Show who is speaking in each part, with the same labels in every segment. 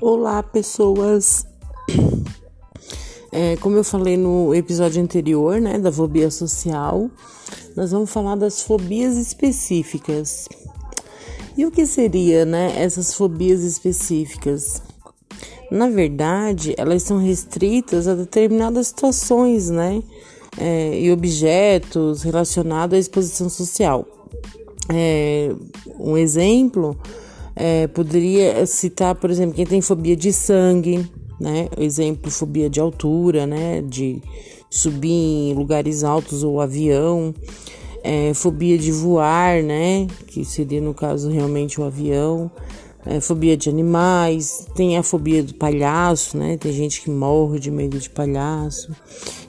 Speaker 1: Olá, pessoas. É, como eu falei no episódio anterior, né, da fobia social, nós vamos falar das fobias específicas. E o que seria, né, essas fobias específicas? Na verdade, elas são restritas a determinadas situações, né, é, e objetos relacionados à exposição social. É, um exemplo é, poderia citar, por exemplo, quem tem fobia de sangue, né? Exemplo, fobia de altura, né? De subir em lugares altos ou avião. É, fobia de voar, né? Que seria no caso realmente o avião é, fobia de animais, tem a fobia do palhaço, né? Tem gente que morre de medo de palhaço.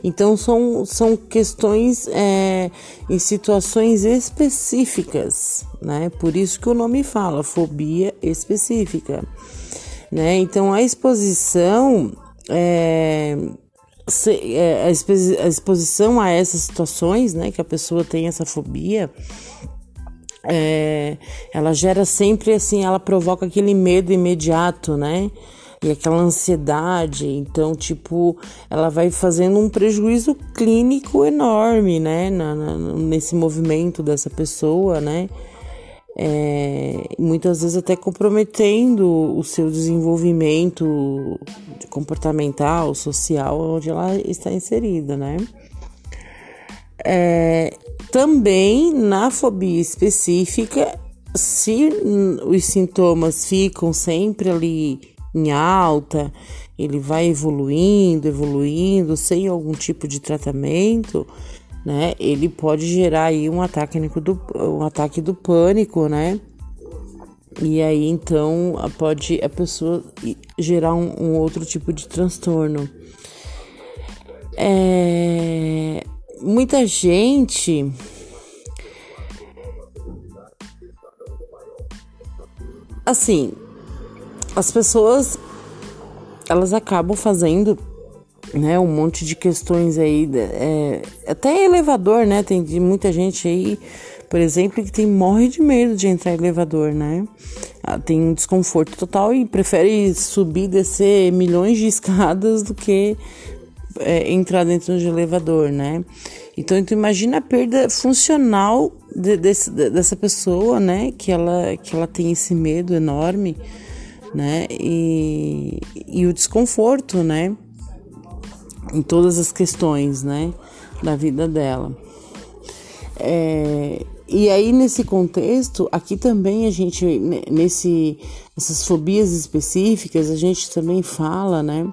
Speaker 1: Então são, são questões é, em situações específicas, né? Por isso que o nome fala fobia específica, né? Então a exposição é, é a exposição a essas situações, né? Que a pessoa tem essa fobia é, ela gera sempre assim, ela provoca aquele medo imediato, né? E aquela ansiedade, então, tipo, ela vai fazendo um prejuízo clínico enorme, né? Na, na, nesse movimento dessa pessoa, né? É, muitas vezes até comprometendo o seu desenvolvimento comportamental, social, onde ela está inserida, né? É, também na fobia específica, se os sintomas ficam sempre ali em alta, ele vai evoluindo, evoluindo, sem algum tipo de tratamento, né? Ele pode gerar aí um ataque do, um ataque do pânico, né? E aí então pode a pessoa gerar um, um outro tipo de transtorno. É, muita gente assim, as pessoas elas acabam fazendo né, um monte de questões aí, é, até elevador, né? Tem muita gente aí, por exemplo, que tem morre de medo de entrar em elevador, né? Ah, tem um desconforto total e prefere subir descer milhões de escadas do que é, entrar dentro de um elevador, né? Então, tu imagina a perda funcional de, desse, dessa pessoa, né? Que ela, que ela tem esse medo enorme, né? E, e o desconforto, né? Em todas as questões, né? Da vida dela. É, e aí, nesse contexto, aqui também a gente, nesse, essas fobias específicas, a gente também fala, né?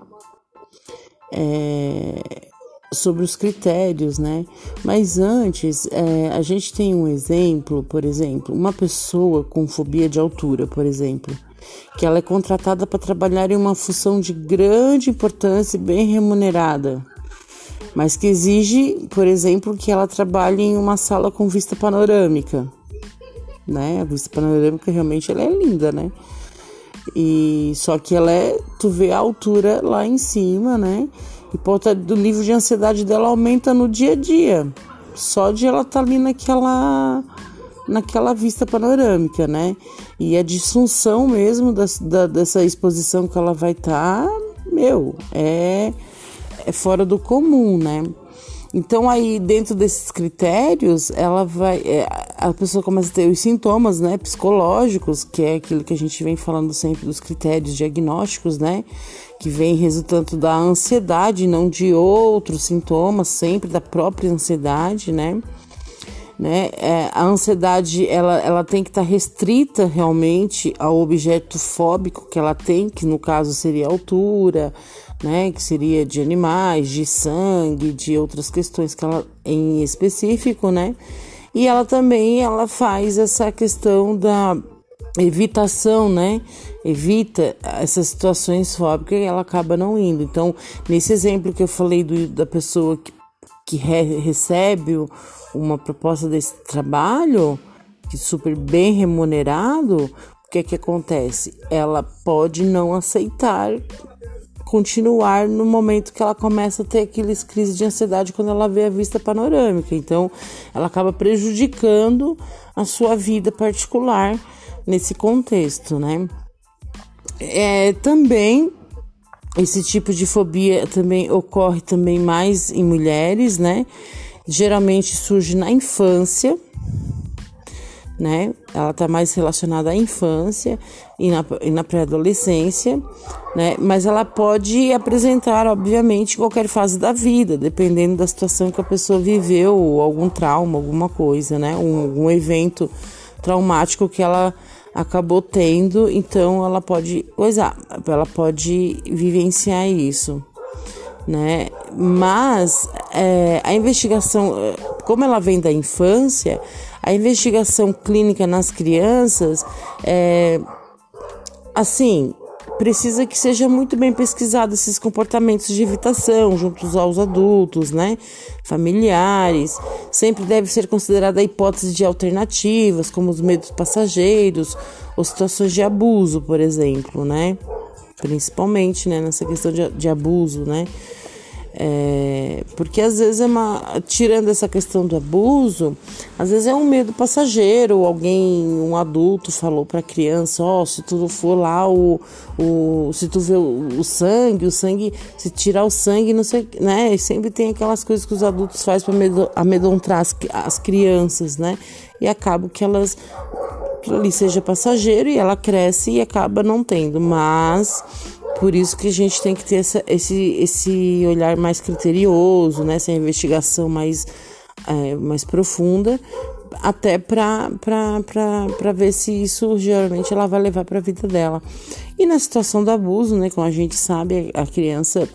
Speaker 1: É, sobre os critérios, né? Mas antes, é, a gente tem um exemplo, por exemplo, uma pessoa com fobia de altura, por exemplo, que ela é contratada para trabalhar em uma função de grande importância e bem remunerada, mas que exige, por exemplo, que ela trabalhe em uma sala com vista panorâmica, né? A vista panorâmica realmente ela é linda, né? E só que ela é, tu vê a altura lá em cima, né? E ponta do nível de ansiedade dela aumenta no dia a dia. Só de ela estar tá ali naquela naquela vista panorâmica, né? E a disfunção mesmo da, da dessa exposição que ela vai estar, tá, meu, é, é fora do comum, né? Então aí dentro desses critérios, ela vai, é, a pessoa começa a ter os sintomas, né, psicológicos, que é aquilo que a gente vem falando sempre dos critérios diagnósticos, né, que vem resultando da ansiedade, não de outros sintomas, sempre da própria ansiedade, né? Né? É, a ansiedade ela, ela tem que estar tá restrita realmente ao objeto fóbico que ela tem, que no caso seria a altura, né, que seria de animais, de sangue, de outras questões que ela em específico, né? E ela também ela faz essa questão da evitação, né? Evita essas situações fóbicas e ela acaba não indo. Então, nesse exemplo que eu falei do, da pessoa que, que re, recebe uma proposta desse trabalho, que super bem remunerado, o que é que acontece? Ela pode não aceitar continuar no momento que ela começa a ter aqueles crises de ansiedade quando ela vê a vista panorâmica. Então, ela acaba prejudicando a sua vida particular nesse contexto, né? É, também esse tipo de fobia também ocorre também mais em mulheres, né? Geralmente surge na infância, né? Ela está mais relacionada à infância e na, e na pré-adolescência, né? Mas ela pode apresentar, obviamente, qualquer fase da vida, dependendo da situação que a pessoa viveu, ou algum trauma, alguma coisa, né? Um, algum evento traumático que ela acabou tendo, então ela pode coisar, ela pode vivenciar isso, né? Mas é, a investigação, como ela vem da infância, a investigação clínica nas crianças é assim precisa que seja muito bem pesquisado esses comportamentos de evitação juntos aos adultos, né? Familiares. Sempre deve ser considerada a hipótese de alternativas, como os medos passageiros ou situações de abuso, por exemplo, né? Principalmente, né, nessa questão de, de abuso, né? É, porque às vezes é uma. Tirando essa questão do abuso, às vezes é um medo passageiro. Alguém, um adulto, falou para a criança: Ó, oh, se tu for lá, o, o, se tu vê o, o, sangue, o sangue, se tirar o sangue, não sei, né? E sempre tem aquelas coisas que os adultos fazem para amedrontar as, as crianças, né? E acaba que elas ali seja passageiro e ela cresce e acaba não tendo, mas por isso que a gente tem que ter essa, esse, esse olhar mais criterioso, né? essa investigação mais, é, mais profunda, até para ver se isso geralmente ela vai levar para a vida dela. E na situação do abuso, né, como a gente sabe, a criança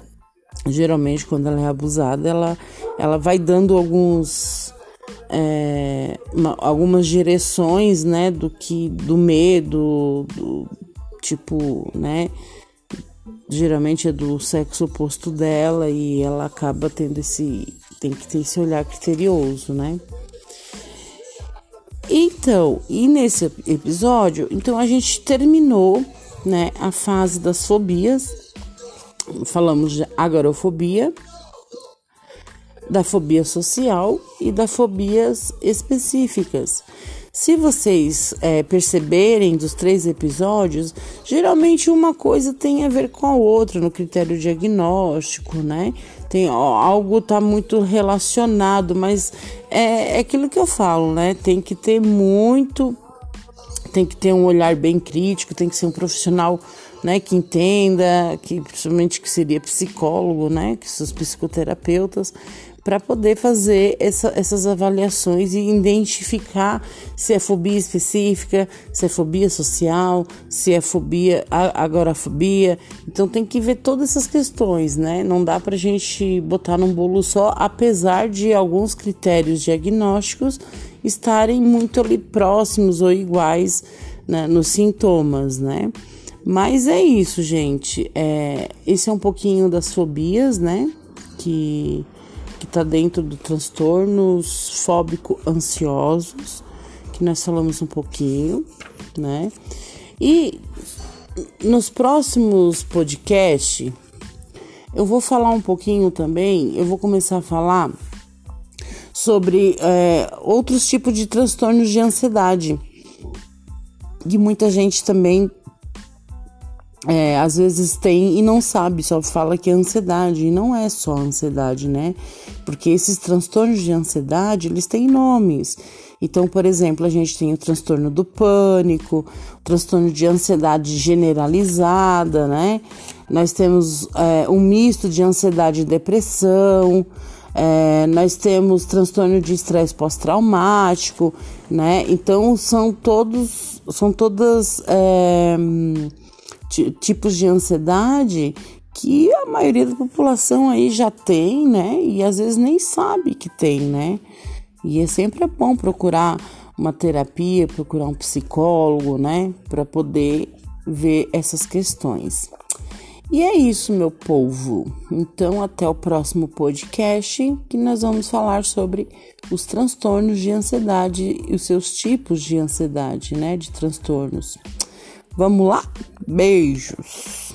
Speaker 1: geralmente quando ela é abusada, ela, ela vai dando alguns é, uma, algumas direções, né, do que do medo, do tipo, né, geralmente é do sexo oposto dela e ela acaba tendo esse tem que ter esse olhar criterioso, né? Então, e nesse episódio, então a gente terminou, né, a fase das fobias. Falamos de agorafobia, da fobia social e da fobias específicas. Se vocês é, perceberem dos três episódios, geralmente uma coisa tem a ver com a outra no critério diagnóstico, né? Tem ó, algo tá muito relacionado, mas é, é aquilo que eu falo, né? Tem que ter muito, tem que ter um olhar bem crítico, tem que ser um profissional né, que entenda, que principalmente que seria psicólogo, né, que são os psicoterapeutas, para poder fazer essa, essas avaliações e identificar se é fobia específica, se é fobia social, se é fobia, agorafobia. Então tem que ver todas essas questões, né? Não dá para a gente botar num bolo só, apesar de alguns critérios diagnósticos estarem muito ali próximos ou iguais né, nos sintomas, né? Mas é isso, gente. É, esse é um pouquinho das fobias, né? Que que está dentro do transtornos fóbico-ansiosos, que nós falamos um pouquinho, né? E nos próximos podcasts, eu vou falar um pouquinho também, eu vou começar a falar sobre é, outros tipos de transtornos de ansiedade, que muita gente também é, às vezes tem e não sabe, só fala que é ansiedade, e não é só ansiedade, né? Porque esses transtornos de ansiedade, eles têm nomes. Então, por exemplo, a gente tem o transtorno do pânico, o transtorno de ansiedade generalizada, né? Nós temos é, um misto de ansiedade e depressão, é, nós temos transtorno de estresse pós-traumático, né? Então, são todos, são todas... Tipos de ansiedade que a maioria da população aí já tem, né? E às vezes nem sabe que tem, né? E é sempre bom procurar uma terapia, procurar um psicólogo, né? Para poder ver essas questões. E é isso, meu povo. Então, até o próximo podcast que nós vamos falar sobre os transtornos de ansiedade e os seus tipos de ansiedade, né? De transtornos. Vamos lá? Beijos!